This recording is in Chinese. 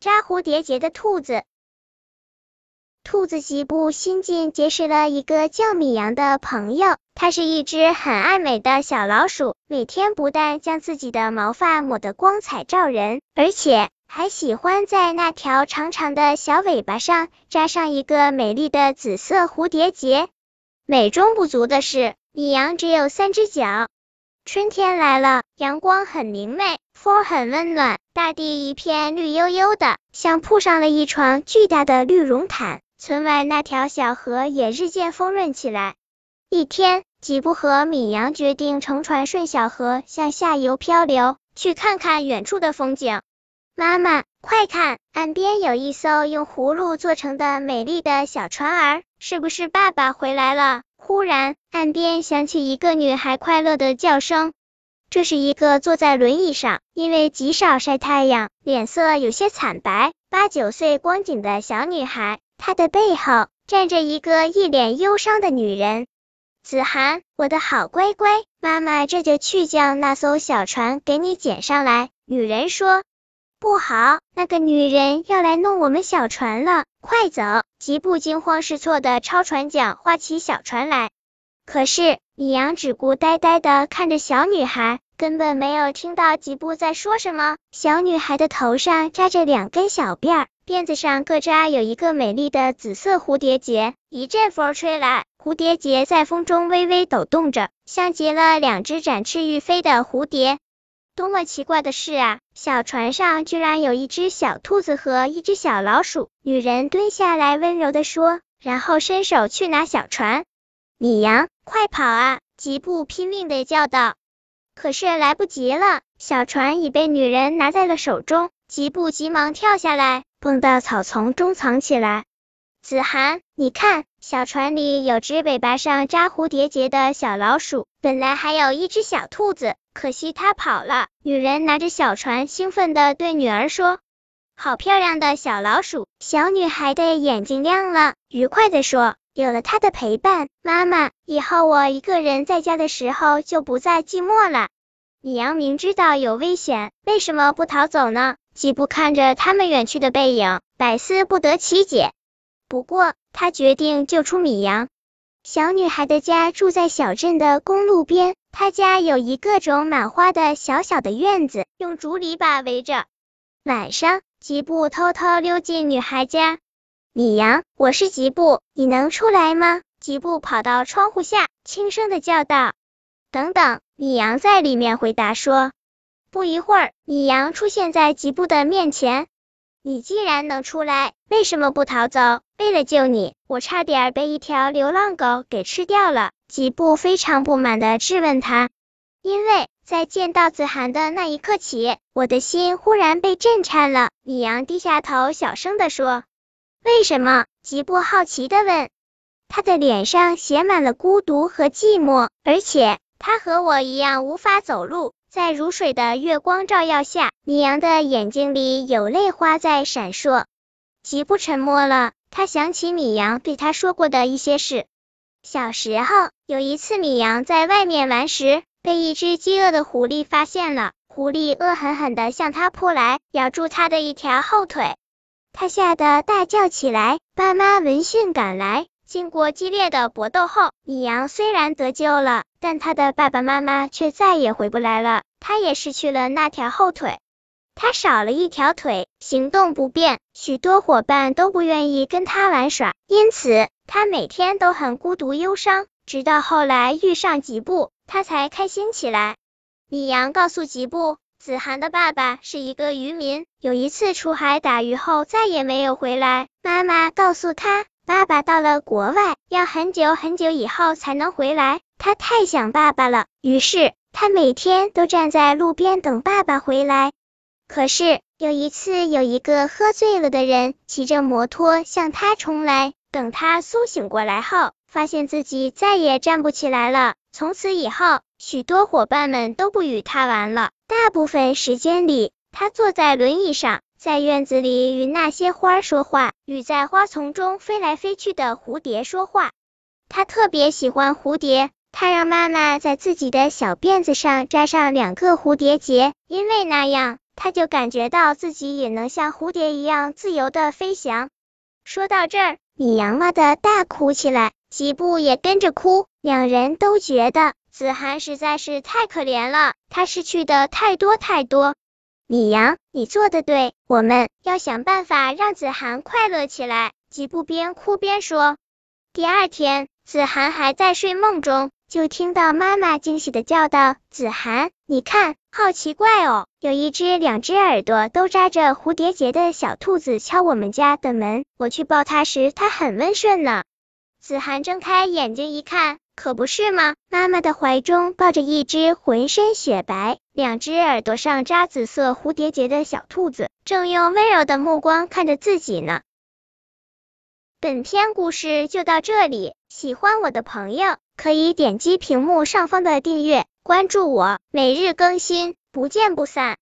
扎蝴蝶结的兔子。兔子吉布新近结识了一个叫米阳的朋友，它是一只很爱美的小老鼠，每天不但将自己的毛发抹得光彩照人，而且还喜欢在那条长长的小尾巴上扎上一个美丽的紫色蝴蝶结。美中不足的是，米阳只有三只脚。春天来了，阳光很明媚，风很温暖，大地一片绿油油的，像铺上了一床巨大的绿绒毯。村外那条小河也日渐丰润起来。一天，吉布和米阳决定乘船顺小河向下游漂流，去看看远处的风景。妈妈，快看，岸边有一艘用葫芦做成的美丽的小船儿，是不是爸爸回来了？忽然，岸边响起一个女孩快乐的叫声。这是一个坐在轮椅上，因为极少晒太阳，脸色有些惨白，八九岁光景的小女孩。她的背后站着一个一脸忧伤的女人。子涵，我的好乖乖，妈妈这就去将那艘小船给你捡上来。女人说。不好，那个女人要来弄我们小船了，快走！吉布惊慌失措的抄船桨划起小船来。可是米阳只顾呆呆的看着小女孩，根本没有听到吉布在说什么。小女孩的头上扎着两根小辫儿。辫子上各扎有一个美丽的紫色蝴蝶结，一阵风吹来，蝴蝶结在风中微微抖动着，像结了两只展翅欲飞的蝴蝶。多么奇怪的事啊！小船上居然有一只小兔子和一只小老鼠。女人蹲下来温柔的说，然后伸手去拿小船。米阳，快跑啊！吉布拼命的叫道。可是来不及了，小船已被女人拿在了手中。吉布急忙跳下来。蹦到草丛中藏起来。子涵，你看，小船里有只尾巴上扎蝴蝶结的小老鼠，本来还有一只小兔子，可惜它跑了。女人拿着小船，兴奋的对女儿说：“好漂亮的小老鼠！”小女孩的眼睛亮了，愉快的说：“有了它的陪伴，妈妈，以后我一个人在家的时候就不再寂寞了。”李阳明知道有危险，为什么不逃走呢？吉布看着他们远去的背影，百思不得其解。不过，他决定救出米阳。小女孩的家住在小镇的公路边，她家有一个种满花的小小的院子，用竹篱笆围着。晚上，吉布偷偷溜进女孩家。米阳，我是吉布，你能出来吗？吉布跑到窗户下，轻声的叫道。等等，米阳在里面回答说。不一会儿，米阳出现在吉布的面前。你既然能出来，为什么不逃走？为了救你，我差点被一条流浪狗给吃掉了。吉布非常不满的质问他。因为在见到子涵的那一刻起，我的心忽然被震颤了。米阳低下头，小声的说。为什么？吉布好奇的问。他的脸上写满了孤独和寂寞，而且他和我一样无法走路。在如水的月光照耀下，米阳的眼睛里有泪花在闪烁。吉布沉默了，他想起米阳对他说过的一些事。小时候，有一次米阳在外面玩时，被一只饥饿的狐狸发现了。狐狸恶狠狠地向他扑来，咬住他的一条后腿。他吓得大叫起来。爸妈闻讯赶来。经过激烈的搏斗后，米阳虽然得救了，但他的爸爸妈妈却再也回不来了。他也失去了那条后腿，他少了一条腿，行动不便，许多伙伴都不愿意跟他玩耍，因此他每天都很孤独忧伤。直到后来遇上吉布，他才开心起来。米阳告诉吉布，子涵的爸爸是一个渔民，有一次出海打鱼后再也没有回来。妈妈告诉他。爸爸到了国外，要很久很久以后才能回来。他太想爸爸了，于是他每天都站在路边等爸爸回来。可是有一次，有一个喝醉了的人骑着摩托向他冲来。等他苏醒过来后，发现自己再也站不起来了。从此以后，许多伙伴们都不与他玩了。大部分时间里，他坐在轮椅上。在院子里与那些花说话，与在花丛中飞来飞去的蝴蝶说话。他特别喜欢蝴蝶，他让妈妈在自己的小辫子上扎上两个蝴蝶结，因为那样他就感觉到自己也能像蝴蝶一样自由的飞翔。说到这儿，米阳哇的大哭起来，吉布也跟着哭，两人都觉得子涵实在是太可怜了，他失去的太多太多。米阳，你做的对，我们要想办法让子涵快乐起来。吉布边哭边说。第二天，子涵还在睡梦中，就听到妈妈惊喜的叫道：“子涵，你看，好奇怪哦，有一只两只耳朵都扎着蝴蝶结的小兔子敲我们家的门。我去抱它时，它很温顺呢。”子涵睁开眼睛一看。可不是吗？妈妈的怀中抱着一只浑身雪白、两只耳朵上扎紫色蝴蝶结的小兔子，正用温柔的目光看着自己呢。本篇故事就到这里，喜欢我的朋友可以点击屏幕上方的订阅，关注我，每日更新，不见不散。